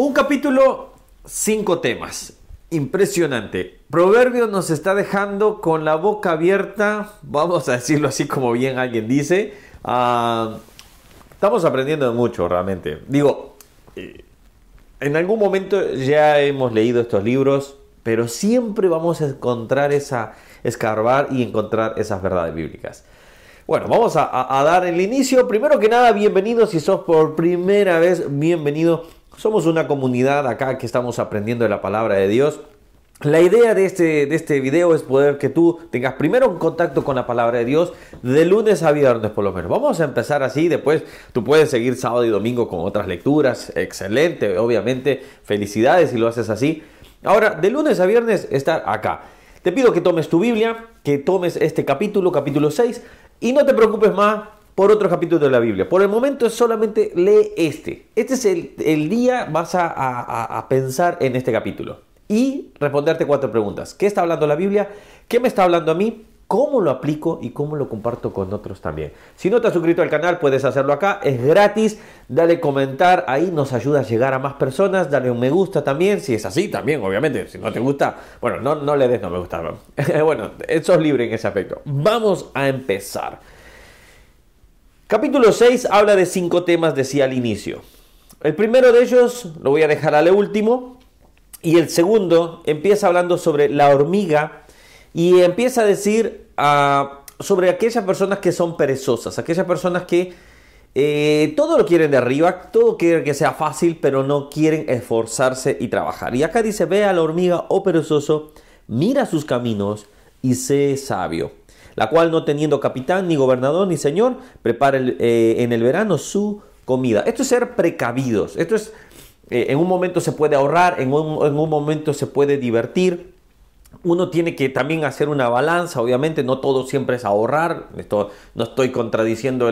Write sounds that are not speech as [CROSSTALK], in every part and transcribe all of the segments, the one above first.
Un capítulo, cinco temas. Impresionante. Proverbio nos está dejando con la boca abierta, vamos a decirlo así como bien alguien dice. Ah, estamos aprendiendo mucho realmente. Digo, eh, en algún momento ya hemos leído estos libros, pero siempre vamos a encontrar esa, escarbar y encontrar esas verdades bíblicas. Bueno, vamos a, dar el inicio. Primero que nada, bienvenido. Si sos por primera vez, bienvenido. Somos una comunidad acá que estamos aprendiendo de la palabra de Dios. La idea de este, de este video es poder que tú tengas primero un contacto con la palabra de Dios de lunes a viernes por lo menos. Vamos a empezar así, después tú puedes seguir sábado y domingo con otras lecturas. Excelente, obviamente. Felicidades si lo haces así. Ahora, de lunes a viernes estar acá. Te pido que tomes tu Biblia, que tomes este capítulo, capítulo 6, y no te preocupes más por otro capítulo de la Biblia. Por el momento solamente lee este. Este es el, día, vas a, pensar en este capítulo y responderte cuatro preguntas. ¿Qué está hablando la Biblia? ¿Qué me está hablando a mí? cómo lo aplico y cómo lo comparto con otros también. Si no te has suscrito al canal, puedes hacerlo acá, es gratis, dale comentar, ahí nos ayuda a llegar a más personas, dale un me gusta también, si es así también, obviamente, si no te gusta, bueno, no, no le des no me gusta, [LAUGHS] bueno, sos libre en ese aspecto. Vamos a empezar. Capítulo 6 habla de cinco temas, decía al inicio. El primero de ellos lo voy a dejar al último y el segundo empieza hablando sobre la hormiga y empieza a decir ah, sobre aquellas personas que son perezosas, aquellas personas que eh, todo lo quieren de arriba, todo quieren que sea fácil, pero no quieren esforzarse y trabajar. Y acá dice, ve a la hormiga, oh perezoso, mira sus caminos y sé sabio, la cual no teniendo capitán, ni gobernador, ni señor, prepara eh, en el verano su comida. Esto es ser precavidos, esto es, eh, en un momento se puede ahorrar, en un, en un momento se puede divertir, uno tiene que también hacer una balanza, obviamente no todo siempre es ahorrar, esto no estoy contradiciendo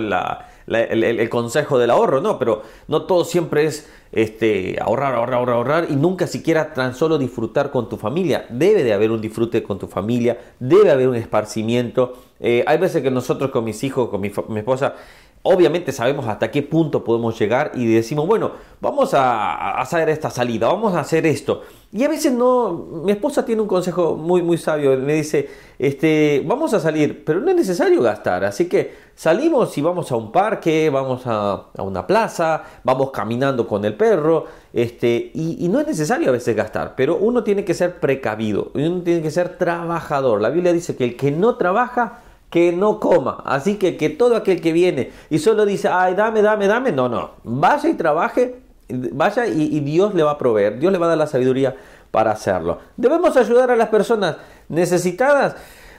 el, consejo del ahorro, no, pero no todo siempre es este, ahorrar, ahorrar, ahorrar, ahorrar y nunca siquiera tan solo disfrutar con tu familia. Debe de haber un disfrute con tu familia, debe haber un esparcimiento. Eh, hay veces que nosotros con mis hijos, con mi, mi esposa, obviamente sabemos hasta qué punto podemos llegar y decimos, bueno, vamos a, hacer esta salida, vamos a hacer esto. Y a veces no, mi esposa tiene un consejo muy, muy sabio, me dice, este, vamos a salir, pero no es necesario gastar, así que salimos y vamos a un parque, vamos a, una plaza, vamos caminando con el perro, este, y, y, no es necesario a veces gastar, pero uno tiene que ser precavido, uno tiene que ser trabajador. La Biblia dice que el que no trabaja, que no coma. Así que que todo aquel que viene y solo dice, ay, dame, dame, dame, no, no. Vaya y trabaje, vaya y, Dios le va a proveer, Dios le va a dar la sabiduría para hacerlo. ¿Debemos ayudar a las personas necesitadas?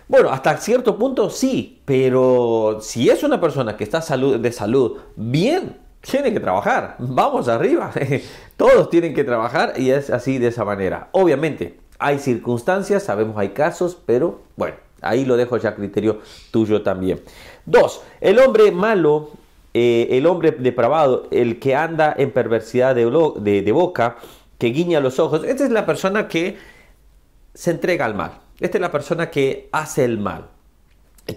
Bueno, hasta cierto punto sí, pero si es una persona que está salud, de salud bien, tiene que trabajar. Vamos arriba. [LAUGHS] Todos tienen que trabajar y es así de esa manera. Obviamente, hay circunstancias, sabemos hay casos, pero bueno, Ahí lo dejo ya a criterio tuyo también. Dos, el hombre malo, eh, el hombre depravado, el que anda en perversidad de, boca, que guiña los ojos, esta es la persona que se entrega al mal. Esta es la persona que hace el mal,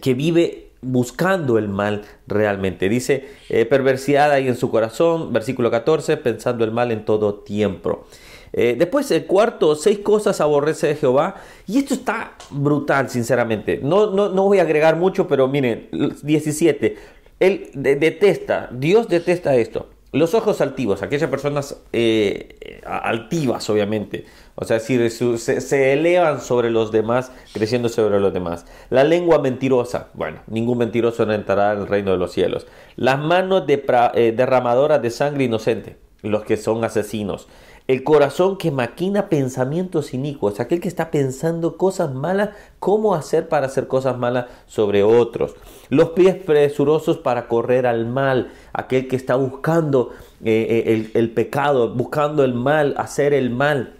que vive buscando el mal realmente. Dice, eh, perversidad ahí en su corazón, versículo 14, pensando el mal en todo tiempo. Eh, después, el cuarto, seis cosas aborrece de Jehová. Y esto está brutal, sinceramente. No, no, no voy a agregar mucho, pero miren, 17. Él detesta, Dios detesta esto. Los ojos altivos, aquellas personas eh, altivas, obviamente. O sea, si se, se, elevan sobre los demás, creciendo sobre los demás. La lengua mentirosa. Bueno, ningún mentiroso no entrará en el reino de los cielos. Las manos eh, derramadoras de sangre inocente. Los que son asesinos el corazón que maquina pensamientos inicuos, aquel que está pensando cosas malas, cómo hacer para hacer cosas malas sobre otros. Los pies presurosos para correr al mal, aquel que está buscando eh, eh, el, pecado, buscando el mal, hacer el mal.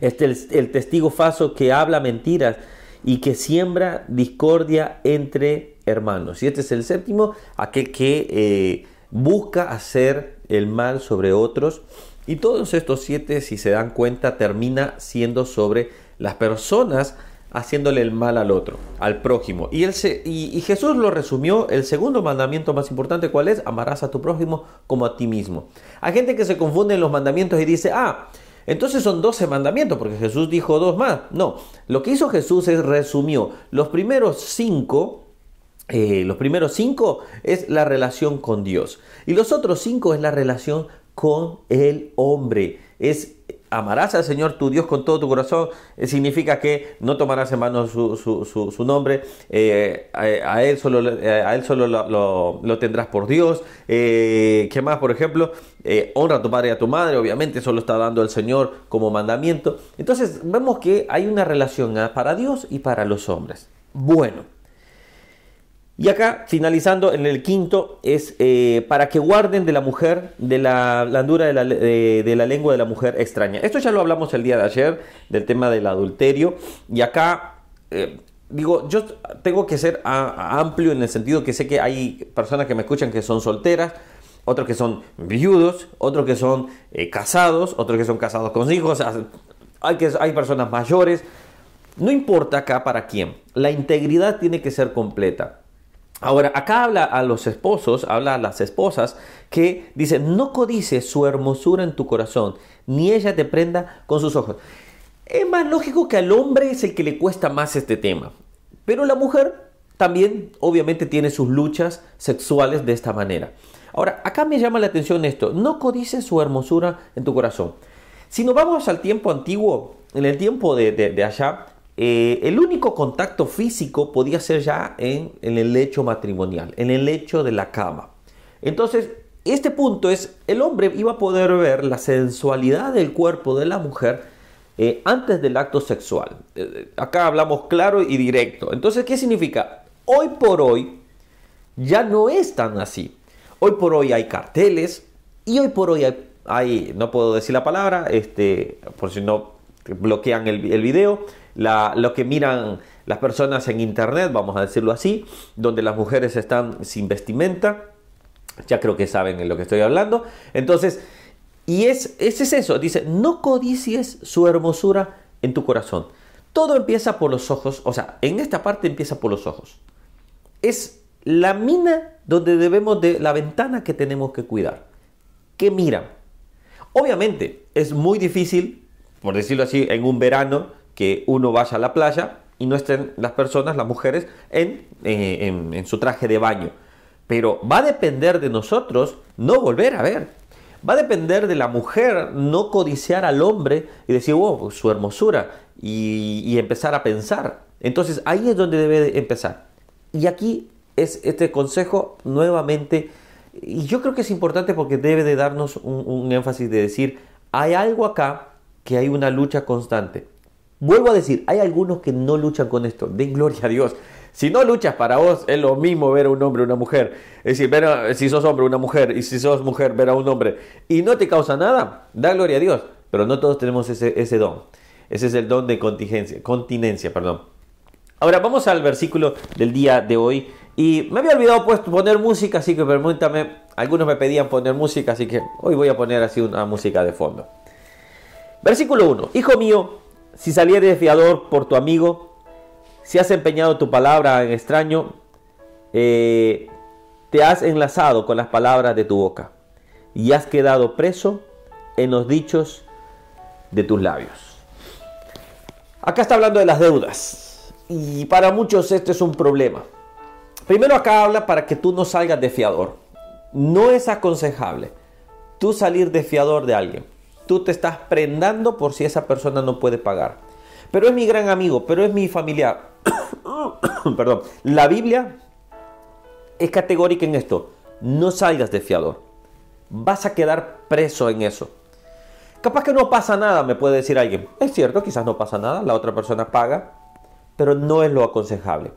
Este el, el testigo falso que habla mentiras y que siembra discordia entre hermanos. Y este es el séptimo, aquel que eh, busca hacer el mal sobre otros y todos estos siete, si se dan cuenta, termina siendo sobre las personas haciéndole el mal al otro, al prójimo. Y, él se, y, Jesús lo resumió, el segundo mandamiento más importante, ¿cuál es? Amarás a tu prójimo como a ti mismo. Hay gente que se confunde en los mandamientos y dice, ah, entonces son 12 mandamientos, porque Jesús dijo dos más. No, lo que hizo Jesús es resumió los primeros cinco. Eh, los primeros cinco es la relación con Dios y los otros cinco es la relación con el hombre. Es amarás al Señor tu Dios con todo tu corazón, eh, significa que no tomarás en mano su, nombre, eh, a, Él solo, eh, a él solo lo, tendrás por Dios. ¿Qué más, por ejemplo? honra a tu padre y a tu madre, obviamente eso lo está dando el Señor como mandamiento. Entonces vemos que hay una relación para Dios y para los hombres. Bueno, y acá, finalizando en el quinto, es eh, para que guarden de la mujer, de la blandura de la, de, la, lengua de la mujer extraña. Esto ya lo hablamos el día de ayer, del tema del adulterio. Y acá, eh, digo, yo tengo que ser amplio en el sentido que sé que hay personas que me escuchan que son solteras, otros que son viudos, otros que son eh, casados, otros que son casados con hijos. Hay, que, hay personas mayores. No importa acá para quién, la integridad tiene que ser completa. Ahora, acá habla a los esposos, habla a las esposas, que dice, no codices su hermosura en tu corazón, ni ella te prenda con sus ojos. Es más lógico que al hombre es el que le cuesta más este tema, pero la mujer también obviamente tiene sus luchas sexuales de esta manera. Ahora, acá me llama la atención esto, no codices su hermosura en tu corazón. Si nos vamos al tiempo antiguo, en el tiempo de, de allá, eh, el único contacto físico podía ser ya en, el lecho matrimonial, en el lecho de la cama. Entonces, este punto es, el hombre iba a poder ver la sensualidad del cuerpo de la mujer eh, antes del acto sexual. Eh, acá hablamos claro y directo. Entonces, ¿qué significa? Hoy por hoy ya no es tan así. Hoy por hoy hay carteles y hoy por hoy hay, no puedo decir la palabra, este, por si no bloquean el, el video, lo que miran las personas en internet, vamos a decirlo así, donde las mujeres están sin vestimenta, ya creo que saben en lo que estoy hablando. Entonces, y es, es, es eso, dice, no codicies su hermosura en tu corazón. Todo empieza por los ojos, o sea, en esta parte empieza por los ojos. Es la mina donde debemos de, la ventana que tenemos que cuidar. ¿Qué miran? Obviamente, es muy difícil, por decirlo así, en un verano, que uno vaya a la playa y no estén las personas, las mujeres, en, en, su traje de baño. Pero va a depender de nosotros no volver a ver. Va a depender de la mujer no codiciar al hombre y decir, wow, su hermosura y, y, empezar a pensar. Entonces ahí es donde debe empezar. Y aquí es este consejo nuevamente, y yo creo que es importante porque debe de darnos un, un énfasis de decir, hay algo acá que hay una lucha constante. Vuelvo a decir, hay algunos que no luchan con esto. Den gloria a Dios. Si no luchas para vos, es lo mismo ver a un hombre o una mujer. Es decir, si sos hombre una mujer y si sos mujer, ver a un hombre y no te causa nada, da gloria a Dios. Pero no todos tenemos ese, don. Ese es el don de continencia, continencia. Perdón. Ahora vamos al versículo del día de hoy. Y me había olvidado pues, poner música, así que permítame. Algunos me pedían poner música, así que hoy voy a poner así una música de fondo. Versículo 1. Hijo mío, si salieres fiador por tu amigo, si has empeñado tu palabra en extraño, eh, te has enlazado con las palabras de tu boca y has quedado preso en los dichos de tus labios. Acá está hablando de las deudas y para muchos este es un problema. Primero acá habla para que tú no salgas de fiador. No es aconsejable tú salir de fiador de alguien tú te estás prendando por si esa persona no puede pagar. Pero es mi gran amigo, pero es mi familiar. [COUGHS] Perdón, la Biblia es categórica en esto. No salgas de fiador. Vas a quedar preso en eso. Capaz que no pasa nada, me puede decir alguien. Es cierto, quizás no pasa nada, la otra persona paga, pero no es lo aconsejable.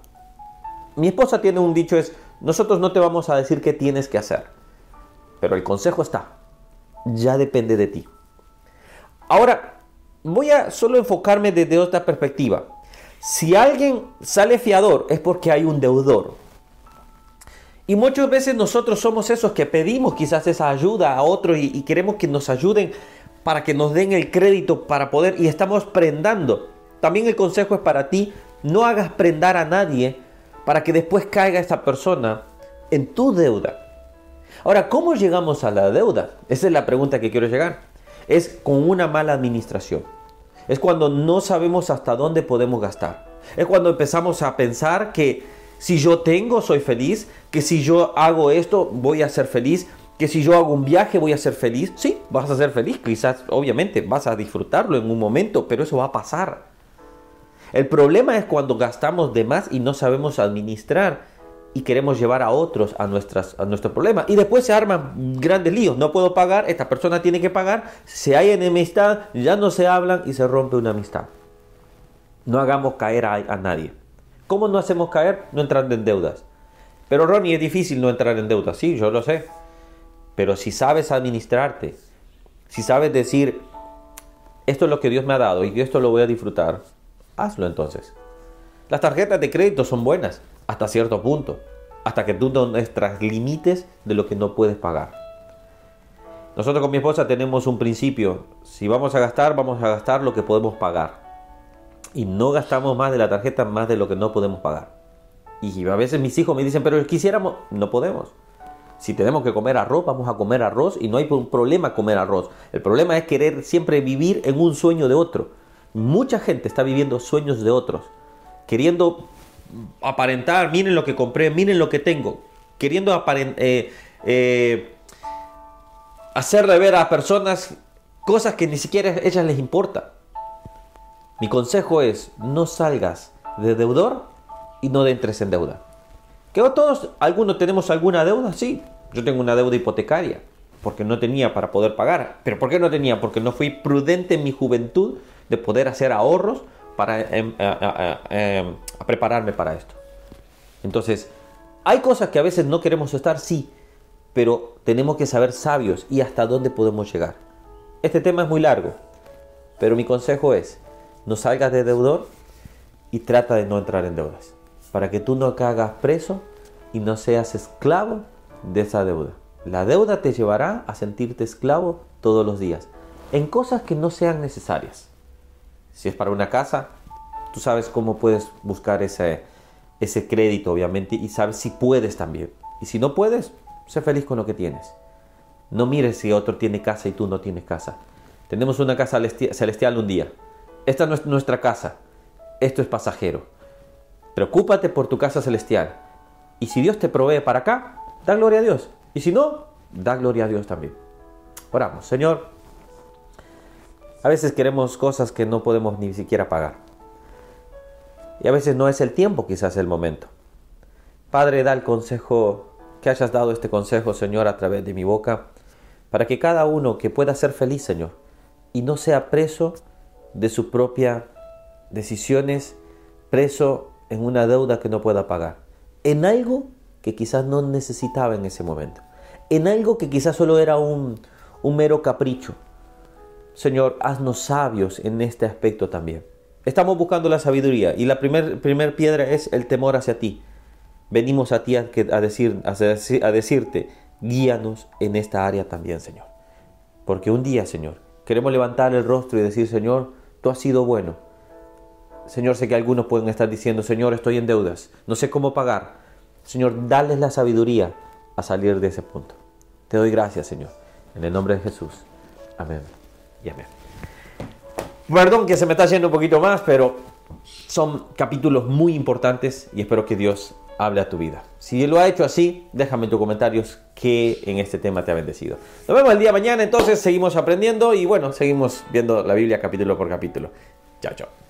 Mi esposa tiene un dicho es, nosotros no te vamos a decir qué tienes que hacer, pero el consejo está, ya depende de ti. Ahora, voy a solo enfocarme desde otra perspectiva. Si alguien sale fiador es porque hay un deudor. Y muchas veces nosotros somos esos que pedimos quizás esa ayuda a otros y, queremos que nos ayuden para que nos den el crédito para poder y estamos prendando. También el consejo es para ti, no hagas prendar a nadie para que después caiga esta persona en tu deuda. Ahora, ¿cómo llegamos a la deuda? Esa es la pregunta que quiero llegar. Es con una mala administración. Es cuando no sabemos hasta dónde podemos gastar. Es cuando empezamos a pensar que si yo tengo, soy feliz, que si yo hago esto, voy a ser feliz, que si yo hago un viaje, voy a ser feliz. Sí, vas a ser feliz, quizás, obviamente, vas a disfrutarlo en un momento, pero eso va a pasar. El problema es cuando gastamos de más y no sabemos administrar y queremos llevar a otros a, nuestras, a nuestro problema. Y después se arman grandes líos. No puedo pagar, esta persona tiene que pagar, se hay enemistad, ya no se hablan y se rompe una amistad. No hagamos caer a, a nadie. ¿Cómo no hacemos caer? No entrando en deudas. Pero Ronnie, es difícil no entrar en deudas. Sí, yo lo sé. Pero si sabes administrarte, si sabes decir, esto es lo que Dios me ha dado y esto lo voy a disfrutar, hazlo entonces. Las tarjetas de crédito son buenas hasta cierto punto, hasta que tú no extras límites de lo que no puedes pagar. Nosotros con mi esposa tenemos un principio, si vamos a gastar, vamos a gastar lo que podemos pagar. Y no gastamos más de la tarjeta, más de lo que no podemos pagar. Y a veces mis hijos me dicen, pero quisiéramos, no podemos. Si tenemos que comer arroz, vamos a comer arroz y no hay un problema comer arroz. El problema es querer siempre vivir en un sueño de otro. Mucha gente está viviendo sueños de otros, queriendo aparentar, miren lo que compré, miren lo que tengo, queriendo eh, eh, hacerle ver a personas cosas que ni siquiera a ellas les importa. Mi consejo es, no salgas de deudor y no entres en deuda. ¿Que todos, algunos tenemos alguna deuda? Sí, yo tengo una deuda hipotecaria, porque no tenía para poder pagar. ¿Pero por qué no tenía? Porque no fui prudente en mi juventud de poder hacer ahorros para em, em, prepararme para esto. Entonces, hay cosas que a veces no queremos estar, sí, pero tenemos que saber sabios y hasta dónde podemos llegar. Este tema es muy largo, pero mi consejo es, no salgas de deudor y trata de no entrar en deudas, para que tú no cagas preso y no seas esclavo de esa deuda. La deuda te llevará a sentirte esclavo todos los días, en cosas que no sean necesarias. Si es para una casa, tú sabes cómo puedes buscar ese, ese crédito, obviamente, y sabes si puedes también. Y si no puedes, sé feliz con lo que tienes. No mires si otro tiene casa y tú no tienes casa. Tenemos una casa celestial un día. Esta no es nuestra casa. Esto es pasajero. Preocúpate por tu casa celestial. Y si Dios te provee para acá, da gloria a Dios. Y si no, da gloria a Dios también. Oramos, Señor. A veces queremos cosas que no podemos ni siquiera pagar. Y a veces no es el tiempo, quizás el momento. Padre, da el consejo, que hayas dado este consejo, Señor, a través de mi boca, para que cada uno que pueda ser feliz, Señor, y no sea preso de sus propias decisiones, preso en una deuda que no pueda pagar, en algo que quizás no necesitaba en ese momento, en algo que quizás solo era un, un mero capricho, Señor, haznos sabios en este aspecto también. Estamos buscando la sabiduría y la primera primer piedra es el temor hacia ti. Venimos a ti a, decir, a, a decirte, guíanos en esta área también, Señor. Porque un día, Señor, queremos levantar el rostro y decir, Señor, tú has sido bueno. Señor, sé que algunos pueden estar diciendo, Señor, estoy en deudas, no sé cómo pagar. Señor, dales la sabiduría a salir de ese punto. Te doy gracias, Señor. En el nombre de Jesús. Amén. Perdón que se me está yendo un poquito más, pero son capítulos muy importantes y espero que Dios hable a tu vida. Si lo ha hecho así, déjame en tus comentarios que en este tema te ha bendecido. Nos vemos el día de mañana, entonces seguimos aprendiendo y bueno, seguimos viendo la Biblia capítulo por capítulo. Chao, chao.